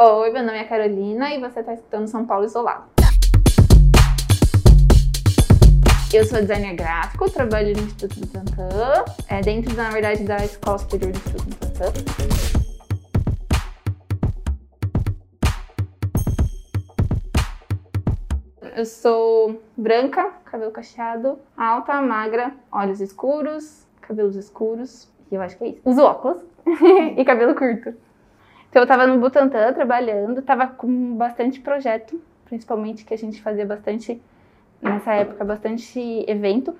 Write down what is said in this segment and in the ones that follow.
Oi, meu nome é Carolina e você está escutando São Paulo Isolado. Eu sou designer gráfico, trabalho no Instituto Butantan, é, dentro, na verdade, da Escola Superior do Instituto Butantan. Eu sou branca, cabelo cacheado, alta, magra, olhos escuros, cabelos escuros, e eu acho que é isso. Uso óculos e cabelo curto. Então eu tava no Butantan trabalhando, tava com bastante projeto, principalmente que a gente fazia bastante, nessa época, bastante evento.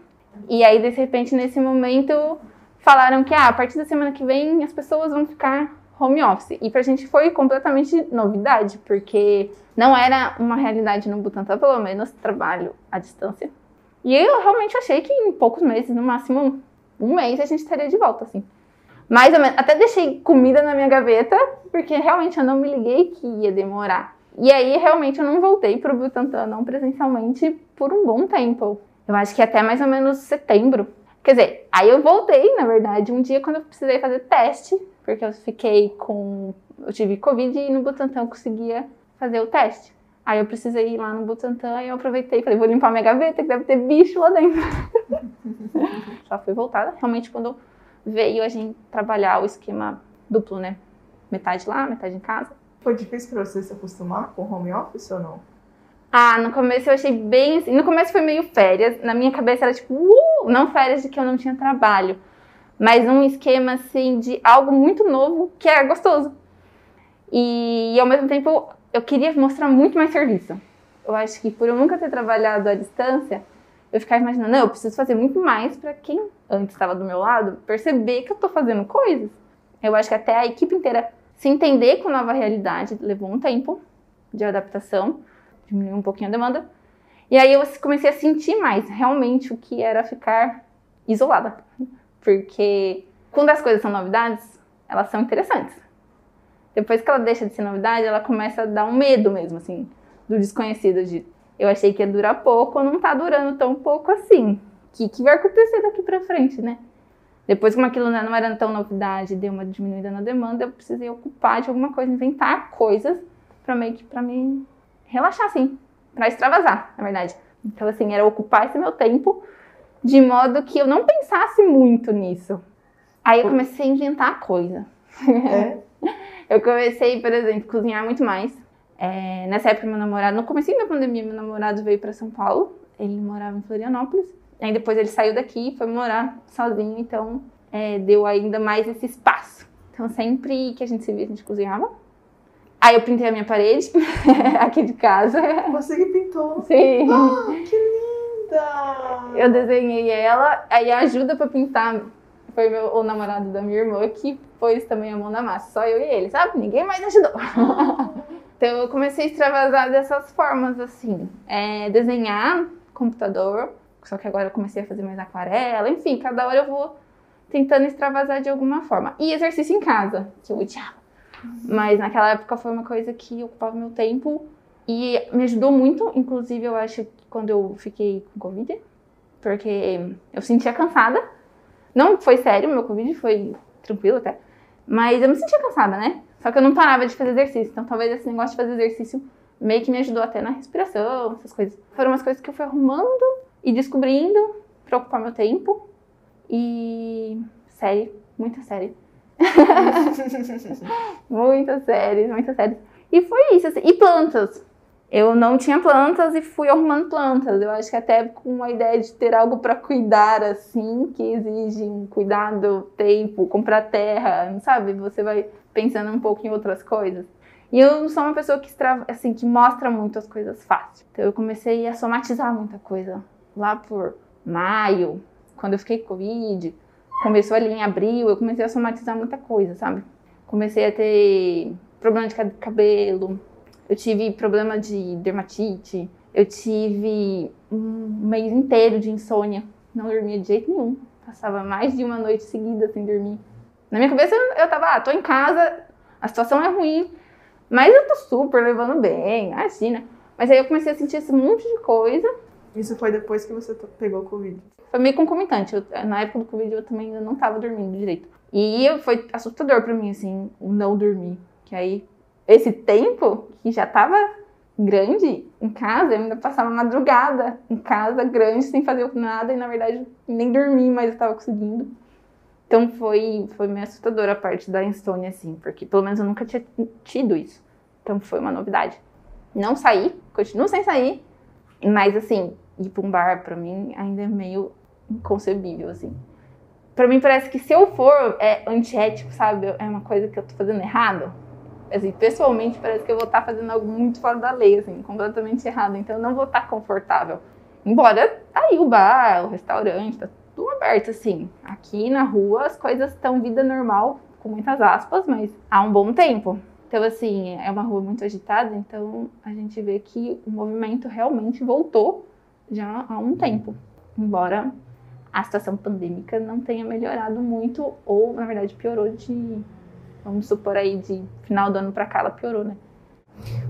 E aí, de repente, nesse momento, falaram que ah, a partir da semana que vem as pessoas vão ficar home office. E pra gente foi completamente novidade, porque não era uma realidade no Butantan, pelo menos, trabalho à distância. E eu realmente achei que em poucos meses, no máximo um mês, a gente estaria de volta, assim. Mais ou menos. Até deixei comida na minha gaveta, porque realmente eu não me liguei que ia demorar. E aí, realmente, eu não voltei pro Butantan, não presencialmente, por um bom tempo. Eu acho que até mais ou menos setembro. Quer dizer, aí eu voltei, na verdade, um dia quando eu precisei fazer teste, porque eu fiquei com. Eu tive Covid e no Butantan eu conseguia fazer o teste. Aí eu precisei ir lá no Butantan e eu aproveitei e falei, vou limpar minha gaveta, que deve ter bicho lá dentro. Só fui voltada. Realmente, quando veio a gente trabalhar o esquema duplo, né? Metade lá, metade em casa. Foi difícil para você se acostumar com home office ou não? Ah, no começo eu achei bem assim. No começo foi meio férias. Na minha cabeça era tipo, uh, não férias de que eu não tinha trabalho, mas um esquema assim de algo muito novo que é gostoso. E, e ao mesmo tempo eu queria mostrar muito mais serviço. Eu acho que por eu nunca ter trabalhado à distância, eu ficava imaginando, não, eu preciso fazer muito mais para quem antes estava do meu lado perceber que eu estou fazendo coisas. Eu acho que até a equipe inteira se entender com a nova realidade levou um tempo de adaptação, diminuiu um pouquinho a demanda. E aí eu comecei a sentir mais realmente o que era ficar isolada. Porque quando as coisas são novidades, elas são interessantes. Depois que ela deixa de ser novidade, ela começa a dar um medo mesmo, assim, do desconhecido, de eu achei que ia durar pouco, não tá durando tão pouco assim. O que, que vai acontecer daqui pra frente, né? Depois, como aquilo não era tão novidade, deu uma diminuída na demanda, eu precisei ocupar de alguma coisa, inventar coisas para meio que para me relaxar, assim, para extravasar, na verdade. Então, assim, era ocupar esse meu tempo de modo que eu não pensasse muito nisso. Aí eu comecei a inventar coisa. É. eu comecei, por exemplo, a cozinhar muito mais. É, nessa época, meu namorado, no começo da pandemia, meu namorado veio para São Paulo. Ele morava em Florianópolis. Aí depois ele saiu daqui e foi morar sozinho, então é, deu ainda mais esse espaço. Então sempre que a gente se via, a gente cozinhava. Aí eu pintei a minha parede aqui de casa. Você que pintou? Sim. Ah, que linda! Eu desenhei ela, aí a ajuda para pintar foi meu, o namorado da minha irmã que pôs também a mão na massa. Só eu e ele, sabe? Ninguém mais ajudou. Então eu comecei a extravasar dessas formas, assim. É, desenhar, computador, só que agora eu comecei a fazer mais aquarela, enfim, cada hora eu vou tentando extravasar de alguma forma. E exercício em casa, que eu odiava. Mas naquela época foi uma coisa que ocupava meu tempo e me ajudou muito, inclusive eu acho que quando eu fiquei com Covid, porque eu sentia cansada. Não foi sério, meu Covid foi tranquilo até, mas eu me sentia cansada, né? Só que eu não parava de fazer exercício. Então talvez esse negócio de fazer exercício meio que me ajudou até na respiração, essas coisas. Foram umas coisas que eu fui arrumando e descobrindo pra ocupar meu tempo. E série, muita série. muitas séries, muitas séries. E foi isso, assim. E plantas. Eu não tinha plantas e fui arrumando plantas. Eu acho que até com a ideia de ter algo para cuidar, assim, que exige um cuidado, tempo, comprar terra, sabe? Você vai pensando um pouco em outras coisas. E eu não sou uma pessoa que, assim, que mostra muito as coisas fácil. Então eu comecei a somatizar muita coisa. Lá por maio, quando eu fiquei com Covid, começou ali em abril, eu comecei a somatizar muita coisa, sabe? Comecei a ter problema de cabelo, eu tive problema de dermatite, eu tive um mês inteiro de insônia, não dormia de jeito nenhum. Passava mais de uma noite seguida sem dormir. Na minha cabeça eu tava, ah, tô em casa, a situação é ruim, mas eu tô super levando bem, imagina. Mas aí eu comecei a sentir esse monte de coisa. Isso foi depois que você pegou o Covid? Foi meio concomitante. Eu, na época do Covid eu também ainda não tava dormindo direito. E foi assustador para mim, assim, não dormir. Que aí esse tempo que já tava grande em casa, eu ainda passava madrugada em casa, grande, sem fazer nada, e na verdade nem dormi, mas eu tava conseguindo. Então foi, foi meio assustadora a parte da insônia, assim, porque pelo menos eu nunca tinha tido isso. Então foi uma novidade. Não saí, continuo sem sair, mas assim, ir pra um bar pra mim ainda é meio inconcebível, assim. Pra mim parece que se eu for é antiético, sabe? É uma coisa que eu tô fazendo errado assim, pessoalmente parece que eu vou estar fazendo algo muito fora da lei, assim, completamente errado. Então eu não vou estar confortável. Embora tá aí o bar, o restaurante, tá tudo aberto, assim. Aqui na rua as coisas estão vida normal, com muitas aspas, mas há um bom tempo. Então, assim, é uma rua muito agitada, então a gente vê que o movimento realmente voltou já há um tempo. Embora a situação pandêmica não tenha melhorado muito, ou na verdade piorou de vamos supor aí de final do ano para cá ela piorou, né?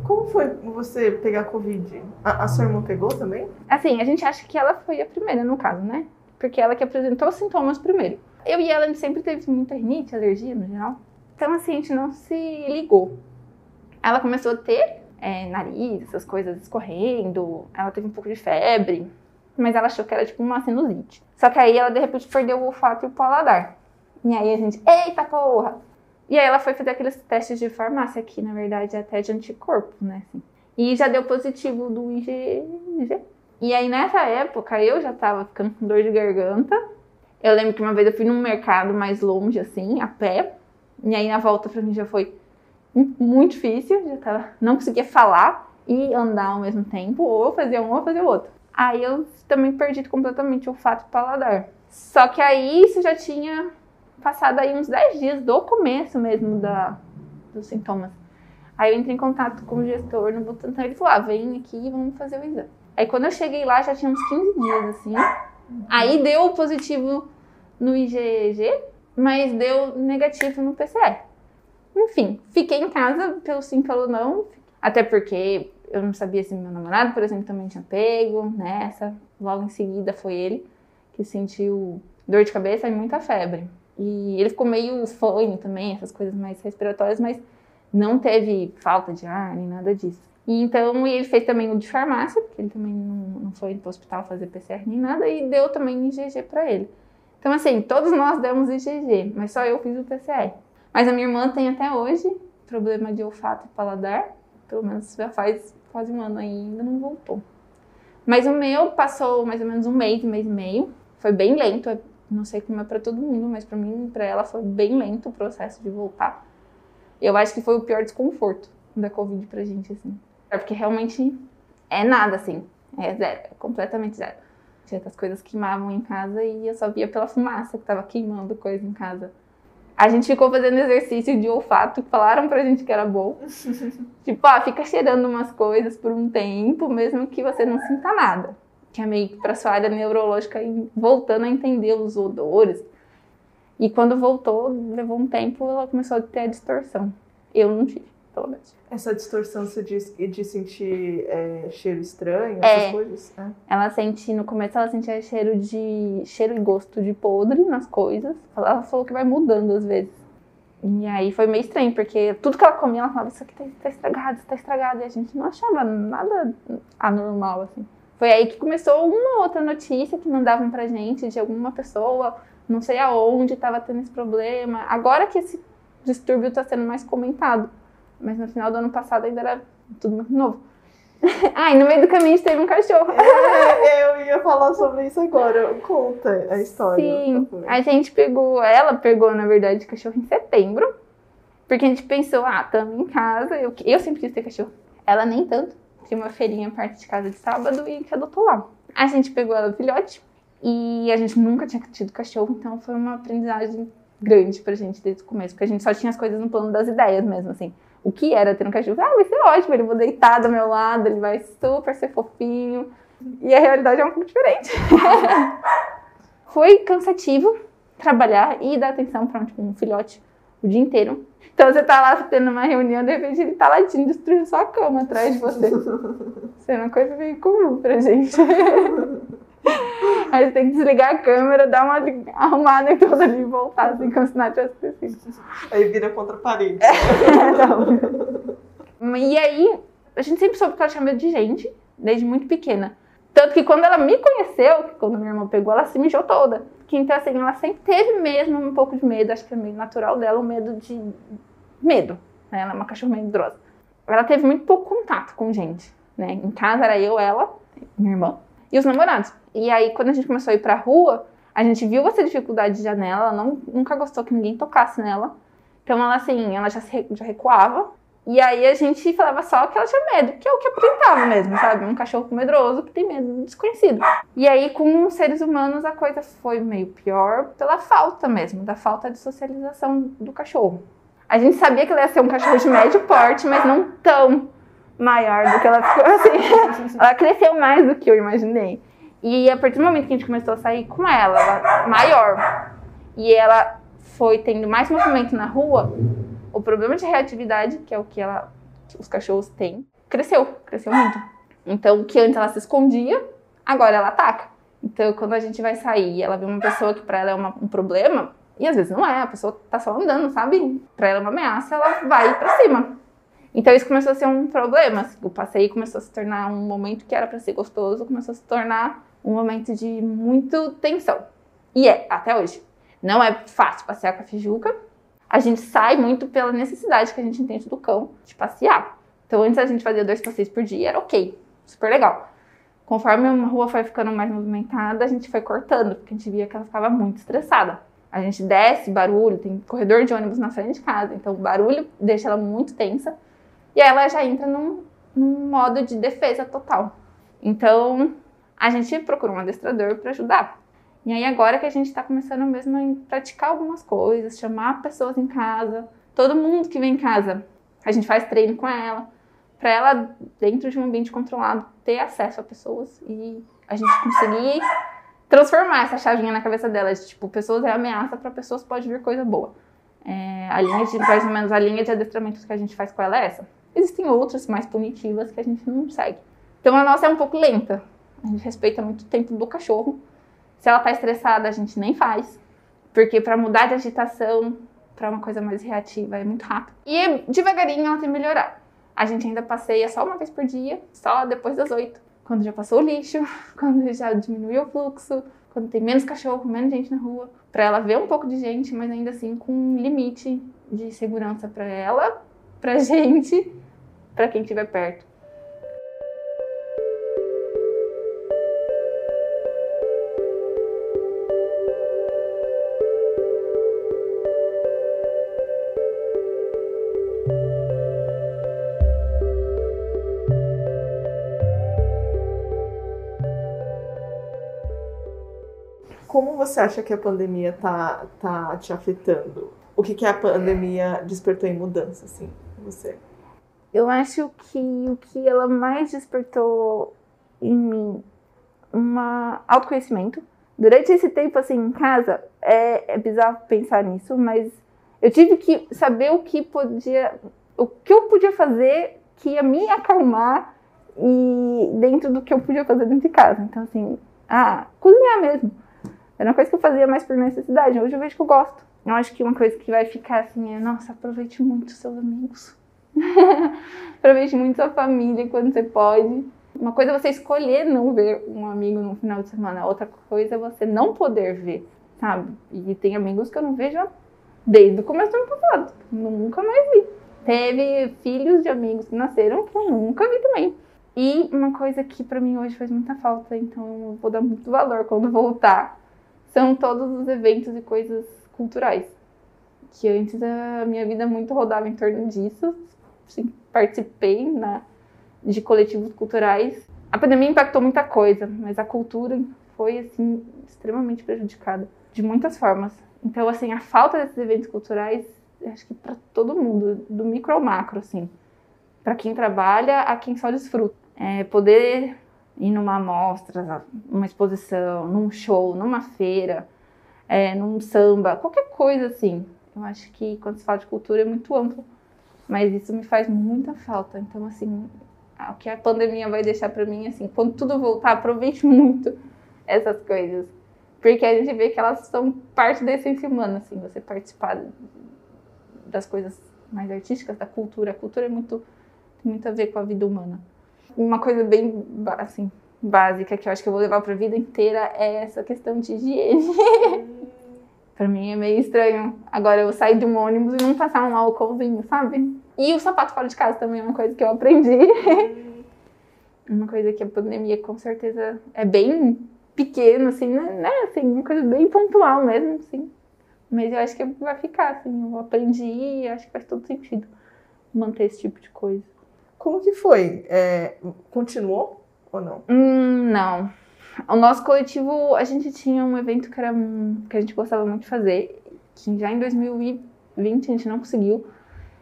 Como foi você pegar Covid? A, a sua irmã pegou também? Assim, a gente acha que ela foi a primeira no caso, né? Porque ela que apresentou os sintomas primeiro. Eu e ela, sempre teve muita rinite, alergia no geral. Então, assim, a gente não se ligou. Ela começou a ter é, nariz, essas coisas escorrendo. Ela teve um pouco de febre. Mas ela achou que era tipo uma sinusite. Só que aí ela, de repente, perdeu o olfato e o paladar. E aí a gente, eita porra! E aí ela foi fazer aqueles testes de farmácia aqui, na verdade, até de anticorpo, né? Assim. E já deu positivo do IgG. E aí nessa época eu já tava ficando com dor de garganta. Eu lembro que uma vez eu fui num mercado mais longe, assim, a pé. E aí na volta pra mim já foi muito difícil. Já tava, não conseguia falar e andar ao mesmo tempo. Ou fazia um ou fazia o outro. Aí eu também perdi completamente o olfato e paladar. Só que aí isso já tinha passado aí uns 10 dias do começo mesmo da, dos sintomas. Aí eu entrei em contato com o gestor no Butantan, ele falou, ah, vem aqui e vamos fazer o exame. Aí quando eu cheguei lá, já tinha uns 15 dias, assim. Aí deu positivo no IgG, mas deu negativo no PCR. Enfim, fiquei em casa pelo sim, pelo não. Até porque eu não sabia se meu namorado, por exemplo, também tinha pego nessa. Logo em seguida foi ele que sentiu dor de cabeça e muita febre. E ele ficou meio fanho também, essas coisas mais respiratórias, mas não teve falta de ar nem nada disso. E então ele fez também o de farmácia, porque ele também não, não foi para o hospital fazer PCR nem nada, e deu também IgG para ele. Então, assim, todos nós demos IgG, mas só eu fiz o PCR. Mas a minha irmã tem até hoje problema de olfato e paladar, pelo menos já faz quase um ano ainda, não voltou. Mas o meu passou mais ou menos um mês, um mês e meio. Foi bem lento, não sei como é para todo mundo, mas para mim, para ela foi bem lento o processo de voltar. Eu acho que foi o pior desconforto da Covid pra gente, assim. É porque realmente é nada, assim. É zero, é completamente zero. Tinha as coisas queimavam em casa e eu só via pela fumaça que tava queimando coisa em casa. A gente ficou fazendo exercício de olfato, falaram pra gente que era bom. tipo, ah, fica cheirando umas coisas por um tempo, mesmo que você não sinta nada que é meio que para sua área neurológica e voltando a entender os odores. E quando voltou, levou um tempo, ela começou a ter a distorção. Eu não tive, pelo menos. Essa distorção você diz de sentir é, cheiro estranho, essas é, coisas? É. Ela sente, no começo ela sentia cheiro de cheiro e gosto de podre nas coisas. Ela falou que vai mudando às vezes. E aí foi meio estranho, porque tudo que ela comia, ela falava, isso aqui tá, tá estragado, isso tá estragado. E a gente não achava nada anormal, assim. Foi aí que começou uma outra notícia que mandavam pra gente de alguma pessoa, não sei aonde, estava tendo esse problema. Agora que esse distúrbio está sendo mais comentado. Mas no final do ano passado ainda era tudo muito novo. ah, e no meio do caminho teve um cachorro. É, eu ia falar sobre isso agora. Conta a história. Sim, a gente pegou, ela pegou, na verdade, cachorro em setembro. Porque a gente pensou, ah, estamos em casa. Eu, eu sempre quis ter cachorro. Ela nem tanto tinha uma feirinha perto de casa de sábado e que adotou lá. A gente pegou ela filhote e a gente nunca tinha tido cachorro, então foi uma aprendizagem grande pra gente desde o começo, porque a gente só tinha as coisas no plano das ideias mesmo, assim. O que era ter um cachorro? Ah, vai ser ótimo, ele vai deitar do meu lado, ele vai super ser fofinho. E a realidade é um pouco diferente. foi cansativo trabalhar e dar atenção para tipo, um filhote o dia inteiro. Então você tá lá tendo uma reunião, de repente ele tá latindo, destruindo sua cama atrás de você. Isso é uma coisa meio comum pra gente. Aí você tem que desligar a câmera, dar uma arrumada em toda ali e voltar, assim, como se nada tivesse Aí vira contra a parede. É. E aí, a gente sempre soube que ela tinha medo de gente, desde muito pequena. Tanto que quando ela me conheceu, quando minha irmã pegou, ela se mijou toda. Então, assim, ela sempre teve mesmo um pouco de medo, acho que é meio natural dela, o medo de. medo. Né? Ela é uma cachorra medrosa. Ela teve muito pouco contato com gente. Né? Em casa era eu, ela, minha irmã, e os namorados. E aí, quando a gente começou a ir pra rua, a gente viu essa dificuldade de janela, ela não, nunca gostou que ninguém tocasse nela. Então, ela, assim, ela já, se, já recuava. E aí a gente falava só que ela tinha medo, que é o que apresentava mesmo, sabe? Um cachorro medroso que tem medo do desconhecido. E aí, com os seres humanos, a coisa foi meio pior pela falta mesmo, da falta de socialização do cachorro. A gente sabia que ela ia ser um cachorro de médio porte, mas não tão maior do que ela ficou assim. ela cresceu mais do que eu imaginei. E a partir do momento que a gente começou a sair com ela, ela maior, e ela foi tendo mais movimento na rua, o problema de reatividade, que é o que, ela, os cachorros têm, cresceu, cresceu muito. Então, o que antes ela se escondia, agora ela ataca. Então, quando a gente vai sair ela vê uma pessoa que para ela é uma, um problema, e às vezes não é, a pessoa tá só andando, sabe? Para ela é uma ameaça, ela vai para cima. Então isso começou a ser um problema. Assim, o passeio começou a se tornar um momento que era para ser gostoso, começou a se tornar um momento de muito tensão. E é, até hoje. Não é fácil passear com a Fijuca. A gente sai muito pela necessidade que a gente entende do cão de passear. Então antes a gente fazia dois passeios por dia, era ok, super legal. Conforme a rua foi ficando mais movimentada, a gente foi cortando, porque a gente via que ela ficava muito estressada. A gente desce, barulho, tem corredor de ônibus na frente de casa, então o barulho deixa ela muito tensa. E aí ela já entra num, num modo de defesa total. Então, a gente procura um adestrador para ajudar. E aí agora que a gente está começando mesmo a praticar algumas coisas, chamar pessoas em casa, todo mundo que vem em casa, a gente faz treino com ela, para ela dentro de um ambiente controlado ter acesso a pessoas e a gente conseguir transformar essa chavinha na cabeça dela, de, tipo, pessoas é ameaça, para pessoas pode vir coisa boa. É, a linha de, mais ou menos, a linha de adestramento que a gente faz com ela é essa. Existem outras mais punitivas que a gente não segue. Então a nossa é um pouco lenta. A gente respeita muito o tempo do cachorro. Se ela tá estressada, a gente nem faz. Porque para mudar de agitação para uma coisa mais reativa é muito rápido. E devagarinho ela tem que melhorar. A gente ainda passeia só uma vez por dia, só depois das oito. Quando já passou o lixo, quando já diminuiu o fluxo, quando tem menos cachorro, menos gente na rua, para ela ver um pouco de gente, mas ainda assim com um limite de segurança para ela, pra gente, para quem estiver perto. Você acha que a pandemia tá, tá te afetando? O que, que a pandemia despertou em mudança, assim, você? Eu acho que o que ela mais despertou em mim uma autoconhecimento. Durante esse tempo assim em casa, é, é bizarro pensar nisso, mas eu tive que saber o que podia, o que eu podia fazer que ia me acalmar e dentro do que eu podia fazer dentro de casa. Então assim, ah, cozinhar mesmo. Era uma coisa que eu fazia mais por necessidade. Hoje eu vejo que eu gosto. Eu acho que uma coisa que vai ficar assim é, nossa, aproveite muito seus amigos. Aproveite muito sua família quando você pode. Uma coisa é você escolher não ver um amigo no final de semana, outra coisa é você não poder ver, sabe? E tem amigos que eu não vejo desde o começo do ano passado. Nunca mais vi. Teve filhos de amigos que nasceram que eu nunca vi também. E uma coisa que para mim hoje faz muita falta, então eu vou dar muito valor quando voltar, são todos os eventos e coisas culturais. Que antes a minha vida muito rodava em torno disso, participei na, de coletivos culturais. A pandemia impactou muita coisa, mas a cultura foi assim extremamente prejudicada de muitas formas. Então, assim, a falta desses eventos culturais, acho que para todo mundo, do micro ao macro, assim, para quem trabalha, a quem só desfruta. É, poder ir numa amostra, numa exposição, num show, numa feira, é, num samba, qualquer coisa assim. Eu acho que quando se fala de cultura é muito amplo. Mas isso me faz muita falta. Então, assim, o que a pandemia vai deixar para mim, assim, quando tudo voltar, aproveite muito essas coisas. Porque a gente vê que elas são parte da essência humana, assim, você participar das coisas mais artísticas, da cultura. A cultura é muito Tem muito a ver com a vida humana. Uma coisa bem, assim, básica que eu acho que eu vou levar para a vida inteira é essa questão de higiene. para mim é meio estranho. Agora eu sair de um ônibus e não passar um álcoolzinho, sabe? E o sapato fora de casa também é uma coisa que eu aprendi. uma coisa que a pandemia com certeza é bem pequeno, assim, né? né? Assim, uma coisa bem pontual mesmo, assim. Mas eu acho que vai ficar, assim, eu aprendi e acho que faz todo sentido manter esse tipo de coisa. Como que foi? É, continuou ou não? Hum, não. O nosso coletivo, a gente tinha um evento que, era, que a gente gostava muito de fazer, que já em 2020 a gente não conseguiu.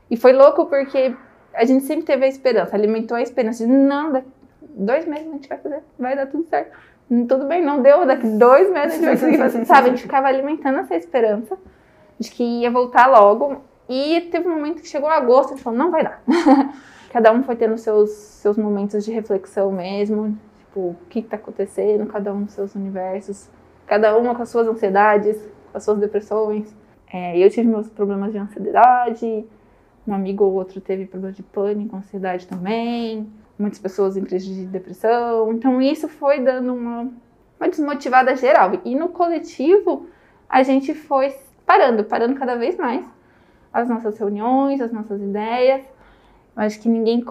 E foi louco porque a gente sempre teve a esperança, alimentou a esperança de não, daqui dois meses a gente vai fazer, vai dar tudo certo. Tudo bem, não deu, daqui dois meses a gente vai conseguir fazer, sabe? A gente ficava alimentando essa esperança de que ia voltar logo. E teve um momento que chegou agosto e falou, não vai dar. cada um foi tendo seus, seus momentos de reflexão mesmo, tipo, o que está acontecendo, cada um seus universos, cada uma com as suas ansiedades, com as suas depressões. É, eu tive meus problemas de ansiedade, um amigo ou outro teve problemas de pânico, ansiedade também, muitas pessoas em crise de depressão. Então isso foi dando uma, uma desmotivada geral. E no coletivo a gente foi parando, parando cada vez mais as nossas reuniões, as nossas ideias. Acho que ninguém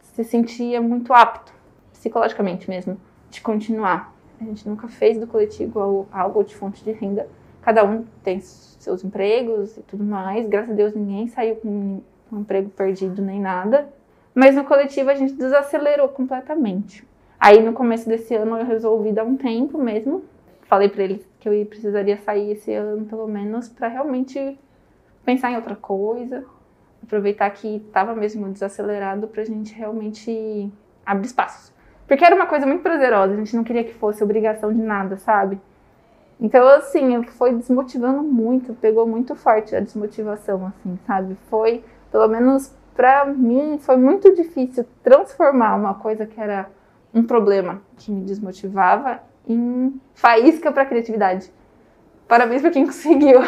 se sentia muito apto, psicologicamente mesmo, de continuar. A gente nunca fez do coletivo algo de fonte de renda. Cada um tem seus empregos e tudo mais. Graças a Deus ninguém saiu com um emprego perdido nem nada. Mas no coletivo a gente desacelerou completamente. Aí no começo desse ano eu resolvi dar um tempo mesmo. Falei para eles que eu precisaria sair esse ano pelo menos para realmente pensar em outra coisa, aproveitar que estava mesmo desacelerado para a gente realmente abrir espaços. Porque era uma coisa muito prazerosa, a gente não queria que fosse obrigação de nada, sabe? Então, assim, foi desmotivando muito, pegou muito forte a desmotivação, assim, sabe? Foi, pelo menos para mim, foi muito difícil transformar uma coisa que era um problema que me desmotivava em faísca para criatividade. Parabéns para quem conseguiu.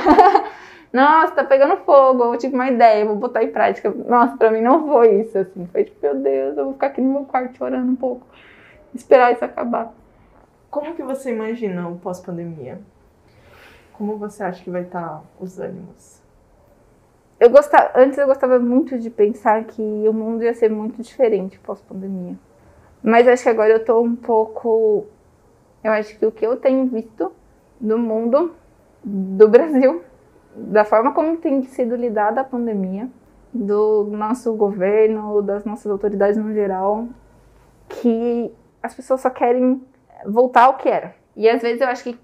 Nossa, tá pegando fogo, eu tive uma ideia, vou botar em prática. Nossa, pra mim não foi isso, assim. Foi tipo, meu Deus, eu vou ficar aqui no meu quarto chorando um pouco, esperar isso acabar. Como que você imagina o pós-pandemia? Como você acha que vai estar tá os ânimos? Eu gostava, antes eu gostava muito de pensar que o mundo ia ser muito diferente pós-pandemia. Mas acho que agora eu tô um pouco. Eu acho que o que eu tenho visto do mundo, do Brasil, da forma como tem sido lidada a pandemia, do nosso governo, das nossas autoridades no geral, que as pessoas só querem voltar ao que era. E às vezes eu acho que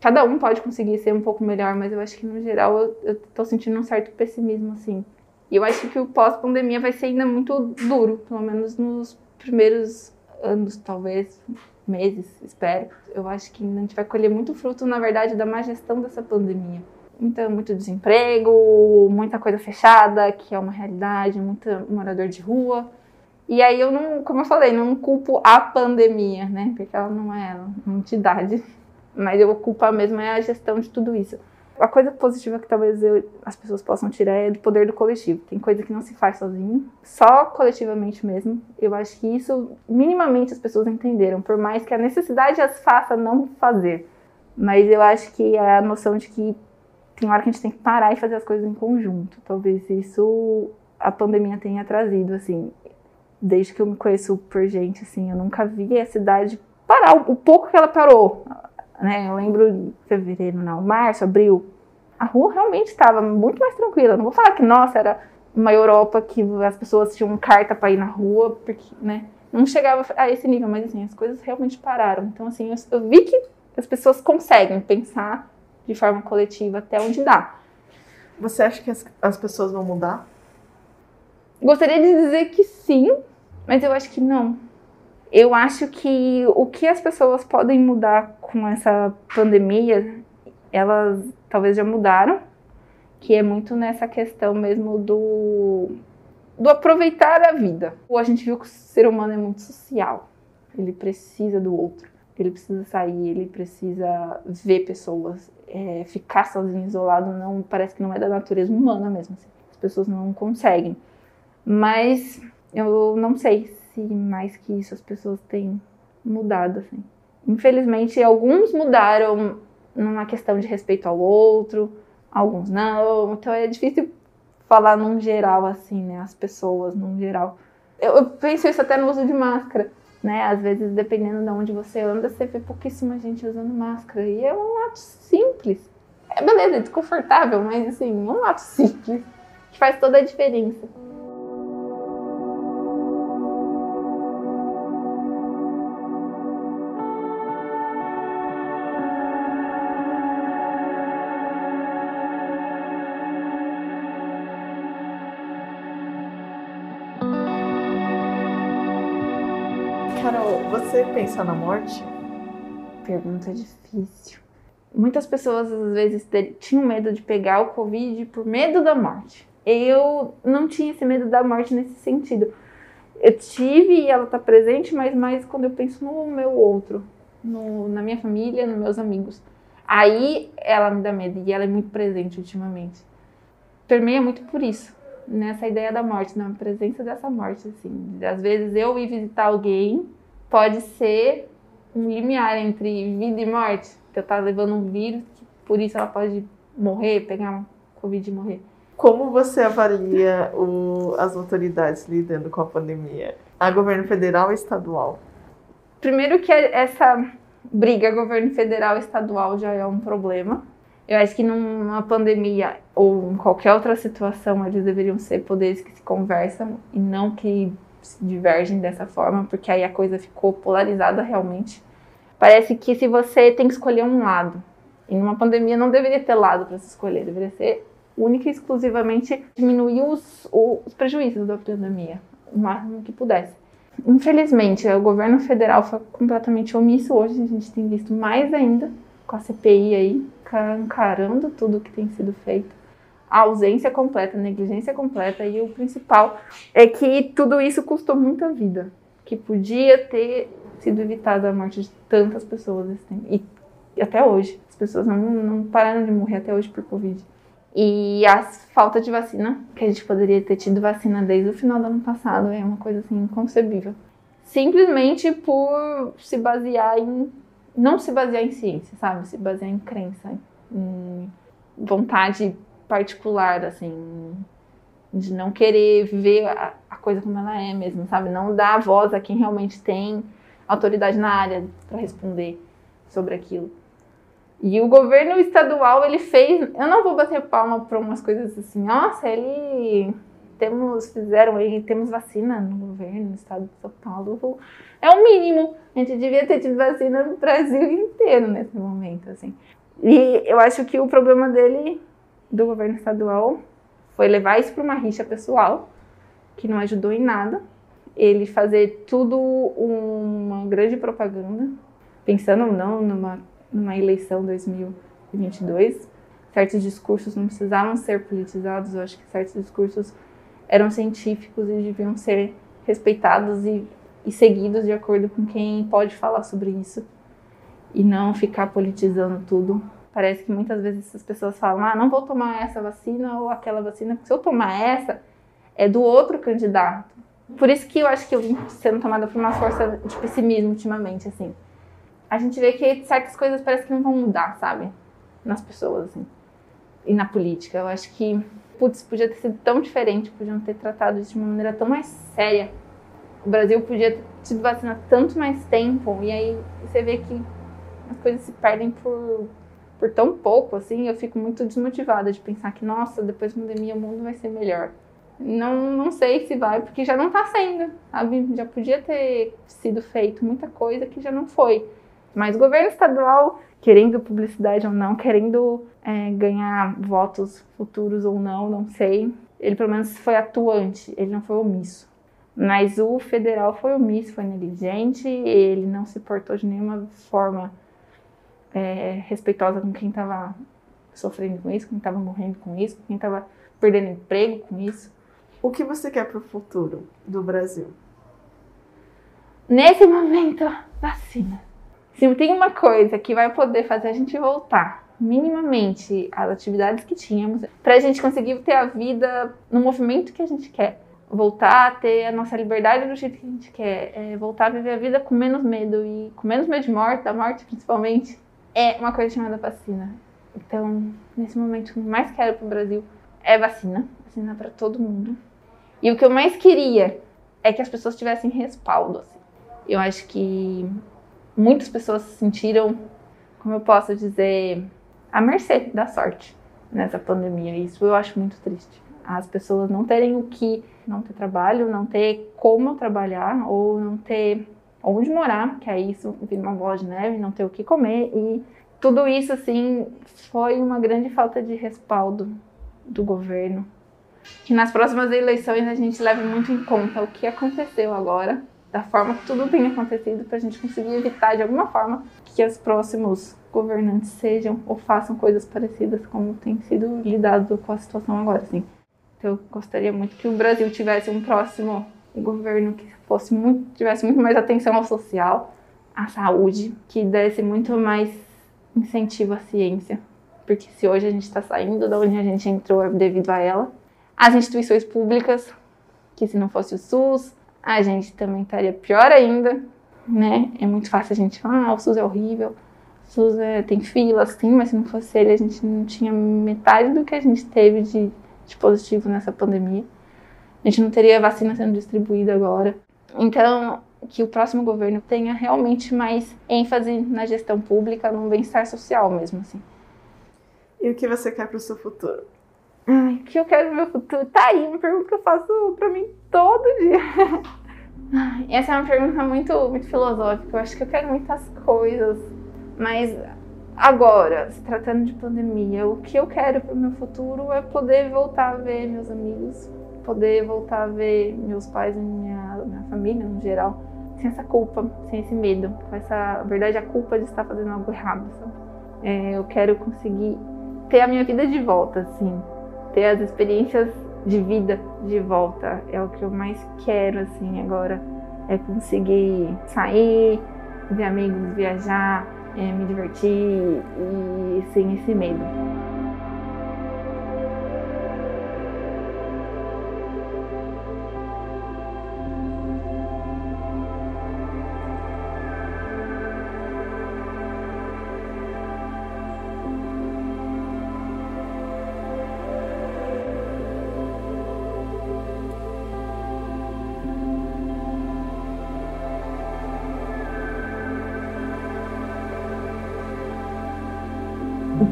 cada um pode conseguir ser um pouco melhor, mas eu acho que no geral eu, eu tô sentindo um certo pessimismo, assim. E eu acho que o pós-pandemia vai ser ainda muito duro, pelo menos nos primeiros anos, talvez, meses, espero. Eu acho que a gente vai colher muito fruto, na verdade, da má gestão dessa pandemia. Então, muito desemprego, muita coisa fechada, que é uma realidade, muito morador de rua. E aí eu não, como eu falei, não culpo a pandemia, né? Porque ela não é uma entidade. Mas eu culpo mesmo é a gestão de tudo isso. A coisa positiva que talvez eu, as pessoas possam tirar é do poder do coletivo. Tem coisa que não se faz sozinho, só coletivamente mesmo. Eu acho que isso minimamente as pessoas entenderam, por mais que a necessidade as faça não fazer. Mas eu acho que a noção de que tem hora que a gente tem que parar e fazer as coisas em conjunto. Talvez isso a pandemia tenha trazido, assim. Desde que eu me conheço por gente, assim, eu nunca vi a cidade parar o, pouco que ela parou. Né? Eu lembro de fevereiro, não, março, abril. A rua realmente estava muito mais tranquila. Não vou falar que, nossa, era uma Europa que as pessoas tinham carta para ir na rua, porque, né? Não chegava a esse nível, mas assim, as coisas realmente pararam. Então, assim, eu, eu vi que as pessoas conseguem pensar de forma coletiva até onde dá. Você acha que as, as pessoas vão mudar? Gostaria de dizer que sim, mas eu acho que não. Eu acho que o que as pessoas podem mudar com essa pandemia, elas talvez já mudaram, que é muito nessa questão mesmo do, do aproveitar a vida. A gente viu que o ser humano é muito social, ele precisa do outro, ele precisa sair, ele precisa ver pessoas, é, ficar sozinho, isolado, não parece que não é da natureza humana mesmo. Assim. As pessoas não conseguem. Mas Eu não sei se mais que isso as pessoas têm mudado, assim. Infelizmente, alguns mudaram numa questão de respeito ao outro, alguns não. Então é difícil falar num geral, assim, né? As pessoas num geral. Eu, eu penso isso até no uso de máscara, né? Às vezes, dependendo de onde você anda, você vê pouquíssima gente usando máscara. E é um ato simples. É beleza, é desconfortável, mas assim, um ato simples que faz toda a diferença. Carol, você pensa na morte? Pergunta difícil. Muitas pessoas às vezes tinham medo de pegar o Covid por medo da morte. Eu não tinha esse medo da morte nesse sentido. Eu tive e ela está presente, mas mais quando eu penso no meu outro, no, na minha família, nos meus amigos. Aí ela me dá medo e ela é muito presente ultimamente. Permeia muito por isso, nessa ideia da morte, na presença dessa morte, assim. Às vezes eu ir visitar alguém pode ser um limiar entre vida e morte. Que eu tá levando um vírus, por isso ela pode morrer, pegar uma Covid e morrer. Como você avalia o, as autoridades lidando com a pandemia? A governo federal e estadual? Primeiro que essa briga governo federal e estadual já é um problema. Eu acho que numa pandemia ou em qualquer outra situação, eles deveriam ser poderes que se conversam e não que divergem dessa forma, porque aí a coisa ficou polarizada realmente. Parece que se você tem que escolher um lado, e numa pandemia não deveria ter lado para se escolher, deveria ser única e exclusivamente diminuir os, os prejuízos da pandemia, o máximo que pudesse. Infelizmente, o governo federal foi completamente omisso hoje, a gente tem visto mais ainda com a CPI aí, encarando tudo que tem sido feito. A ausência completa, a negligência completa e o principal é que tudo isso custou muita vida, que podia ter sido evitada a morte de tantas pessoas. E, e até hoje, as pessoas não, não pararam de morrer até hoje por Covid. E a falta de vacina, que a gente poderia ter tido vacina desde o final do ano passado, é uma coisa assim inconcebível. Simplesmente por se basear em não se basear em ciência, sabe? Se basear em crença, em vontade particular, assim, de não querer ver a, a coisa como ela é mesmo, sabe? Não dar voz a quem realmente tem autoridade na área para responder sobre aquilo. E o governo estadual, ele fez. Eu não vou bater palma para umas coisas assim, nossa, ele. Temos, fizeram aí, temos vacina no governo, no estado de São Paulo. É o mínimo. A gente devia ter tido vacina no Brasil inteiro nesse momento, assim. E eu acho que o problema dele, do governo estadual, foi levar isso para uma rixa pessoal, que não ajudou em nada. Ele fazer tudo uma grande propaganda, pensando não numa numa eleição 2022. Certos discursos não precisavam ser politizados, eu acho que certos discursos eram científicos e deviam ser respeitados e, e seguidos de acordo com quem pode falar sobre isso e não ficar politizando tudo. Parece que muitas vezes essas pessoas falam: ah, não vou tomar essa vacina ou aquela vacina, porque se eu tomar essa, é do outro candidato. Por isso que eu acho que eu vim sendo tomada por uma força de pessimismo ultimamente, assim a gente vê que certas coisas parece que não vão mudar, sabe? Nas pessoas, assim. E na política. Eu acho que, putz, podia ter sido tão diferente, podiam ter tratado isso de uma maneira tão mais séria. O Brasil podia ter tido vacina tanto mais tempo. E aí você vê que as coisas se perdem por, por tão pouco, assim. Eu fico muito desmotivada de pensar que, nossa, depois da pandemia o mundo vai ser melhor. Não, não sei se vai, porque já não tá sendo, sabe? Já podia ter sido feito muita coisa que já não foi. Mas governo estadual, querendo publicidade ou não, querendo é, ganhar votos futuros ou não, não sei, ele pelo menos foi atuante, ele não foi omisso. Mas o federal foi omisso, foi negligente, ele não se portou de nenhuma forma é, respeitosa com quem estava sofrendo com isso, com quem estava morrendo com isso, com quem estava perdendo emprego com isso. O que você quer para o futuro do Brasil? Nesse momento, vacina. Se tem uma coisa que vai poder fazer a gente voltar minimamente às atividades que tínhamos, para a gente conseguir ter a vida no movimento que a gente quer, voltar a ter a nossa liberdade do jeito que a gente quer, é voltar a viver a vida com menos medo e com menos medo de morte, da morte principalmente, é uma coisa chamada vacina. Então, nesse momento, o que eu mais quero para o Brasil é vacina, vacina para todo mundo. E o que eu mais queria é que as pessoas tivessem respaldo. Assim. Eu acho que muitas pessoas se sentiram, como eu posso dizer, à mercê da sorte nessa pandemia. Isso eu acho muito triste. As pessoas não terem o que, não ter trabalho, não ter como trabalhar ou não ter onde morar, que é isso vira uma bola de neve, não ter o que comer e tudo isso assim foi uma grande falta de respaldo do governo. Que nas próximas eleições a gente leve muito em conta o que aconteceu agora, da forma que tudo tem acontecido, para a gente conseguir evitar de alguma forma que os próximos governantes sejam ou façam coisas parecidas como tem sido lidado com a situação agora, assim. Então, eu gostaria muito que o Brasil tivesse um próximo governo que fosse muito, tivesse muito mais atenção ao social, à saúde, que desse muito mais incentivo à ciência. Porque se hoje a gente está saindo da onde a gente entrou é devido a ela. As instituições públicas, que se não fosse o SUS, a gente também estaria pior ainda, né? É muito fácil a gente falar, ah, o SUS é horrível, o SUS é, tem filas, sim, mas se não fosse ele, a gente não tinha metade do que a gente teve de, de positivo nessa pandemia. A gente não teria vacina sendo distribuída agora. Então, que o próximo governo tenha realmente mais ênfase na gestão pública, no bem-estar social mesmo, assim. E o que você quer para o seu futuro? Ai, o que eu quero pro meu futuro? Tá aí, uma pergunta que eu faço pra mim todo dia. Essa é uma pergunta muito, muito filosófica. Eu acho que eu quero muitas coisas, mas agora, se tratando de pandemia, o que eu quero pro meu futuro é poder voltar a ver meus amigos, poder voltar a ver meus pais e minha, minha família no geral, sem essa culpa, sem esse medo, com essa, na verdade, a culpa de estar fazendo algo errado? É, eu quero conseguir ter a minha vida de volta, assim, ter as experiências de vida de volta. É o que eu mais quero, assim, agora. É conseguir sair, ver amigos, viajar, é, me divertir e sem esse medo.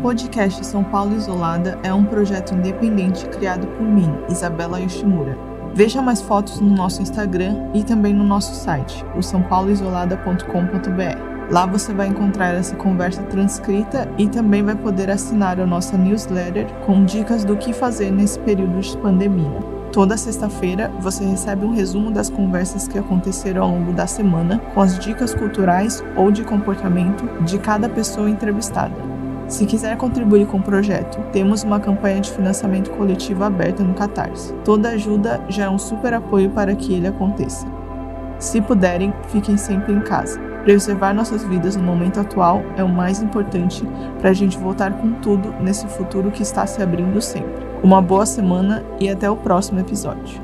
Podcast São Paulo Isolada é um projeto independente criado por mim, Isabela Yoshimura. Veja mais fotos no nosso Instagram e também no nosso site, o sãopauloisolada.com.br. Lá você vai encontrar essa conversa transcrita e também vai poder assinar a nossa newsletter com dicas do que fazer nesse período de pandemia. Toda sexta-feira você recebe um resumo das conversas que aconteceram ao longo da semana, com as dicas culturais ou de comportamento de cada pessoa entrevistada. Se quiser contribuir com o projeto, temos uma campanha de financiamento coletivo aberta no Catarse. Toda ajuda já é um super apoio para que ele aconteça. Se puderem, fiquem sempre em casa. Preservar nossas vidas no momento atual é o mais importante para a gente voltar com tudo nesse futuro que está se abrindo sempre. Uma boa semana e até o próximo episódio.